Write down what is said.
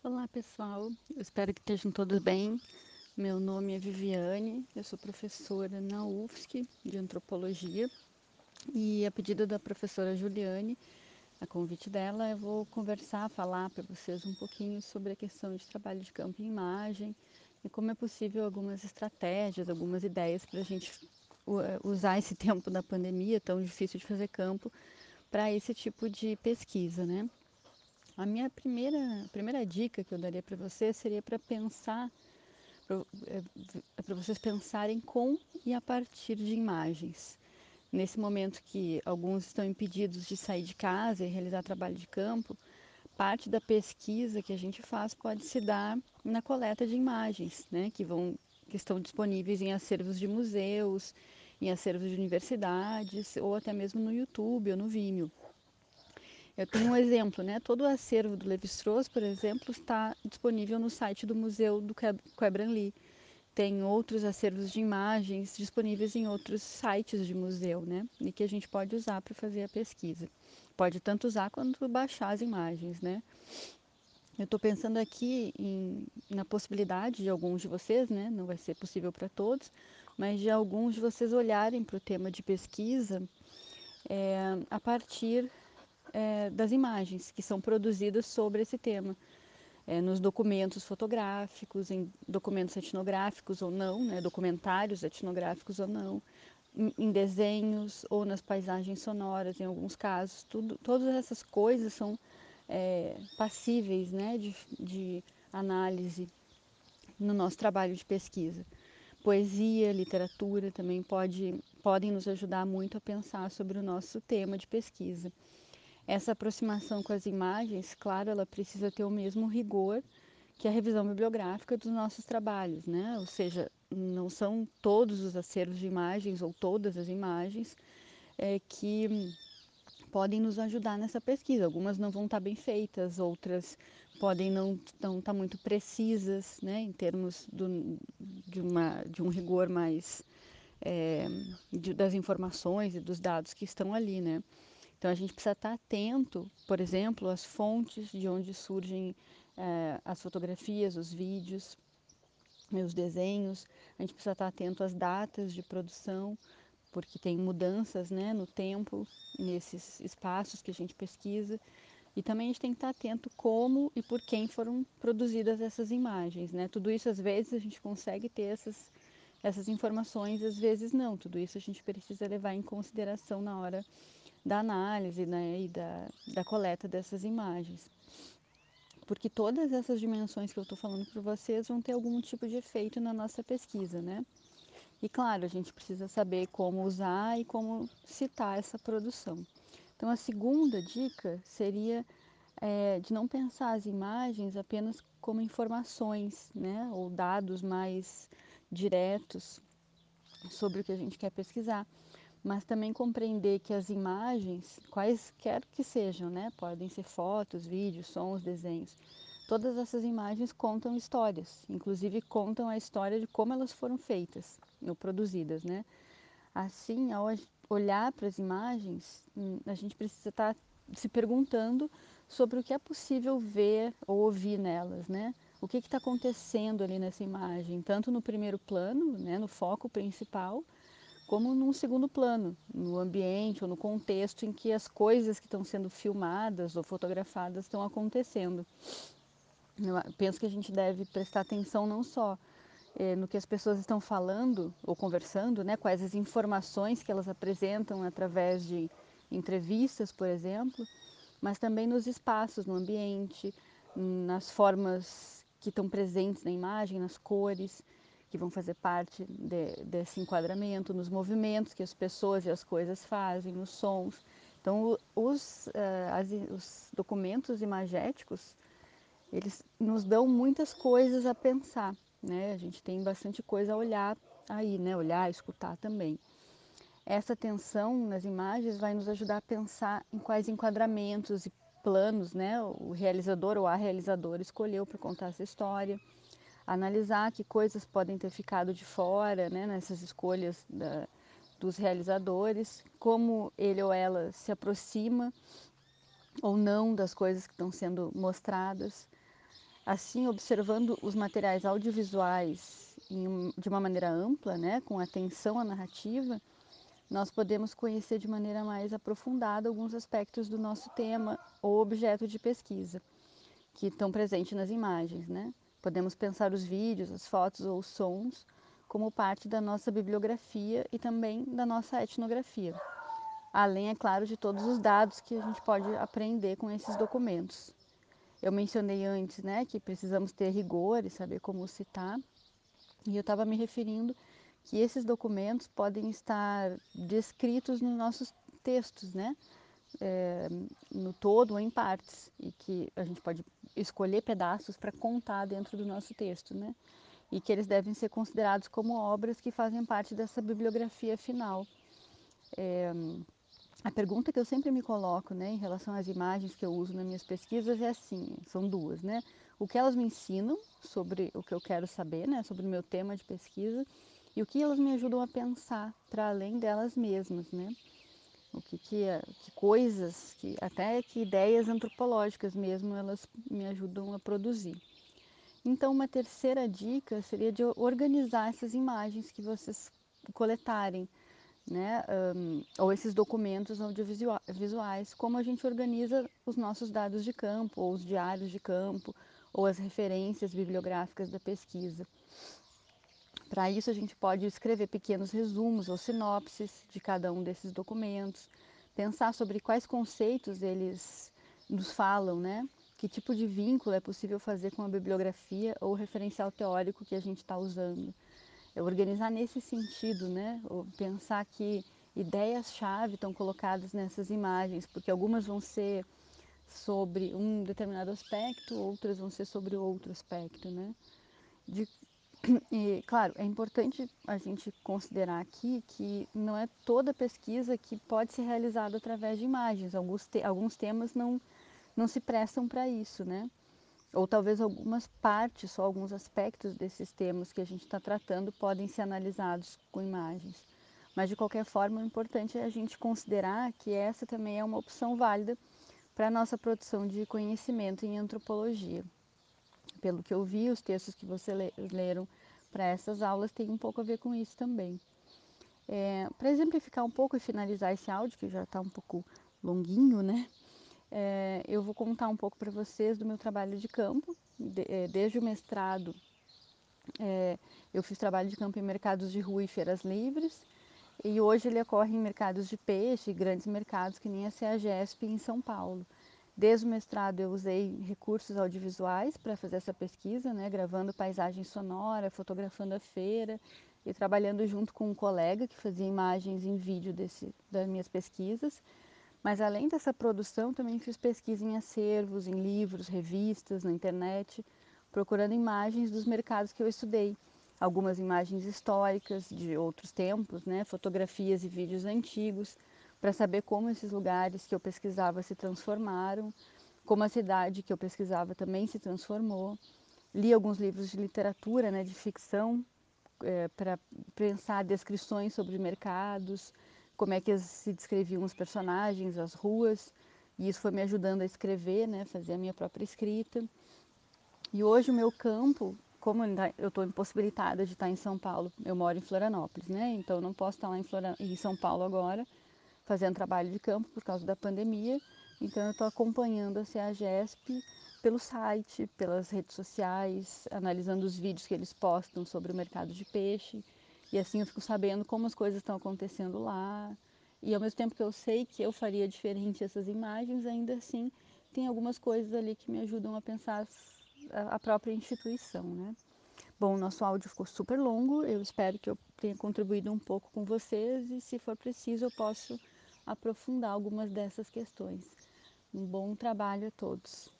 Olá pessoal, eu espero que estejam todos bem. Meu nome é Viviane, eu sou professora na UFSC de Antropologia e a pedido da professora Juliane, a convite dela, eu vou conversar, falar para vocês um pouquinho sobre a questão de trabalho de campo em imagem e como é possível algumas estratégias, algumas ideias para a gente usar esse tempo da pandemia tão difícil de fazer campo para esse tipo de pesquisa, né? A minha primeira, primeira dica que eu daria para vocês seria para pensar, para é, vocês pensarem com e a partir de imagens. Nesse momento que alguns estão impedidos de sair de casa e realizar trabalho de campo, parte da pesquisa que a gente faz pode se dar na coleta de imagens, né, que vão que estão disponíveis em acervos de museus, em acervos de universidades ou até mesmo no YouTube ou no Vimeo. Eu tenho um exemplo, né? Todo o acervo do Levi-Strauss, por exemplo, está disponível no site do Museu do Quebranly. Tem outros acervos de imagens disponíveis em outros sites de museu, né? E que a gente pode usar para fazer a pesquisa. Pode tanto usar quanto baixar as imagens, né? Eu estou pensando aqui em, na possibilidade de alguns de vocês, né? Não vai ser possível para todos, mas de alguns de vocês olharem para o tema de pesquisa é, a partir é, das imagens que são produzidas sobre esse tema. É, nos documentos fotográficos, em documentos etnográficos ou não, né, documentários etnográficos ou não, em, em, desenhos ou nas paisagens sonoras, em alguns casos. Tudo, todas essas coisas são é, passíveis né, de, de análise no nosso trabalho de pesquisa. Poesia, literatura também pode, podem nos ajudar muito a pensar sobre o nosso tema de pesquisa. Essa aproximação com as imagens, claro, ela precisa ter o mesmo rigor que a revisão bibliográfica dos nossos trabalhos, né? Ou seja, não são todos os acervos de imagens ou todas as imagens é, que podem nos ajudar nessa pesquisa. Algumas não vão estar bem feitas, outras podem não, não estar muito precisas, né? Em termos do, de, uma, de um rigor mais é, de, das informações e dos dados que estão ali, né? Então a gente precisa estar atento, por exemplo, às fontes de onde surgem eh, as fotografias, os vídeos, os desenhos. A gente precisa estar atento às datas de produção, porque tem mudanças né, no tempo, nesses espaços que a gente pesquisa. E também a gente tem que estar atento como e por quem foram produzidas essas imagens. Né? Tudo isso, às vezes, a gente consegue ter essas, essas informações, às vezes não. Tudo isso a gente precisa levar em consideração na hora da análise né, e da, da coleta dessas imagens. Porque todas essas dimensões que eu estou falando para vocês vão ter algum tipo de efeito na nossa pesquisa, né? E claro, a gente precisa saber como usar e como citar essa produção. Então, a segunda dica seria é, de não pensar as imagens apenas como informações, né? Ou dados mais diretos sobre o que a gente quer pesquisar, mas também compreender que as imagens, quaisquer que sejam, né, podem ser fotos, vídeos, sons, desenhos, todas essas imagens contam histórias, inclusive contam a história de como elas foram feitas ou produzidas, né? Assim, ao olhar para as imagens, hum, a gente precisa estar se perguntando sobre o que é possível ver ou ouvir nelas, né? O que está acontecendo ali nessa imagem, tanto no primeiro plano, né, no foco principal, como num segundo plano, no ambiente ou no contexto em que as coisas que estão sendo filmadas ou fotografadas estão acontecendo. Eu penso que a gente deve prestar atenção não só eh, no que as pessoas estão falando ou conversando, né, quais as informações que elas apresentam através de entrevistas, por exemplo, mas também nos espaços, no ambiente, nas formas que estão presentes na imagem, nas cores que vão fazer parte de, desse enquadramento, nos movimentos que as pessoas e as coisas fazem, nos sons. Então, os, uh, as, os documentos imagéticos, eles nos dão muitas coisas a pensar, né? A gente tem bastante coisa a olhar aí, né? Olhar, escutar também. Essa atenção nas imagens vai nos ajudar a pensar em quais enquadramentos e planos, né? O realizador ou a realizadora escolheu para contar essa história analisar que coisas podem ter ficado de fora né, nessas escolhas da, dos realizadores, como ele ou ela se aproxima ou não das coisas que estão sendo mostradas. Assim, observando os materiais audiovisuais em, de uma maneira ampla, né, com atenção à narrativa, nós podemos conhecer de maneira mais aprofundada alguns aspectos do nosso tema ou objeto de pesquisa, que estão presentes nas imagens. Né? Podemos pensar os vídeos, as fotos ou os sons como parte da nossa bibliografia e também da nossa etnografia. Além, é claro, de todos os dados que a gente pode aprender com esses documentos. Eu mencionei antes né, que precisamos ter rigor e saber como citar, e eu estava me referindo que esses documentos podem estar descritos nos nossos textos, né? É, no todo ou em partes, e que a gente pode escolher pedaços para contar dentro do nosso texto, né? E que eles devem ser considerados como obras que fazem parte dessa bibliografia final. É, a pergunta que eu sempre me coloco, né, em relação às imagens que eu uso nas minhas pesquisas é assim, são duas, né? O que elas me ensinam sobre o que eu quero saber, né, sobre o meu tema de pesquisa, e o que elas me ajudam a pensar para além delas mesmas, né? O que, que, que coisas, que, até que ideias antropológicas mesmo elas me ajudam a produzir. Então, uma terceira dica seria de organizar essas imagens que vocês coletarem, né? Um, ou esses documentos audiovisuais, como a gente organiza os nossos dados de campo, ou os diários de campo, ou as referências bibliográficas da pesquisa. Para isso, a gente pode escrever pequenos resumos ou sinopses de cada um desses documentos, pensar sobre quais conceitos eles nos falam, né? Que tipo de vínculo é possível fazer com a bibliografia ou referencial teórico que a gente está usando. É organizar nesse sentido, né? Ou pensar que ideias-chave estão colocadas nessas imagens, porque algumas vão ser sobre um determinado aspecto, outras vão ser sobre outro aspecto, né? De e, claro, é importante a gente considerar aqui que não é toda pesquisa que pode ser realizada através de imagens. Alguns, te alguns temas não, não se prestam para isso, né? Ou talvez algumas partes, só alguns aspectos desses temas que a gente está tratando podem ser analisados com imagens. Mas, de qualquer forma, o importante é a gente considerar que essa também é uma opção válida para a nossa produção de conhecimento em antropologia pelo que eu vi, os textos que vocês leram para essas aulas têm um pouco a ver com isso também. É, para exemplificar um pouco e finalizar esse áudio, que já está um pouco longuinho, né? É, eu vou contar um pouco para vocês do meu trabalho de campo. De, é, desde o mestrado, é, eu fiz trabalho de campo em mercados de rua e feiras livres. E hoje ele ocorre em mercados de peixe, grandes mercados que nem a CEAGESP em São Paulo. Desde o mestrado eu usei recursos audiovisuais para fazer essa pesquisa, né, gravando paisagem sonora, fotografando a feira e trabalhando junto com um colega que fazia imagens em vídeo desse, das minhas pesquisas. Mas além dessa produção, também fiz pesquisa em acervos, em livros, revistas, na internet, procurando imagens dos mercados que eu estudei. Algumas imagens históricas de outros tempos, né, fotografias e vídeos antigos, para saber como esses lugares que eu pesquisava se transformaram, como a cidade que eu pesquisava também se transformou. Li alguns livros de literatura, né, de ficção, é, para pensar descrições sobre mercados, como é que se descreviam os personagens, as ruas, e isso foi me ajudando a escrever, né, fazer a minha própria escrita. E hoje o meu campo, como eu estou impossibilitada de estar em São Paulo, eu moro em Florianópolis, né, então não posso estar lá em, em São Paulo agora, fazendo trabalho de campo por causa da pandemia. Então eu estou acompanhando a CEAGESP pelo site, pelas redes sociais, analisando os vídeos que eles postam sobre o mercado de peixe. E assim eu fico sabendo como as coisas estão acontecendo lá. E ao mesmo tempo que eu sei que eu faria diferente essas imagens, ainda assim tem algumas coisas ali que me ajudam a pensar a própria instituição, né? Bom, nosso áudio ficou super longo, eu espero que eu tenha contribuído um pouco com vocês e se for preciso eu posso aprofundar algumas dessas questões. Um bom trabalho a todos.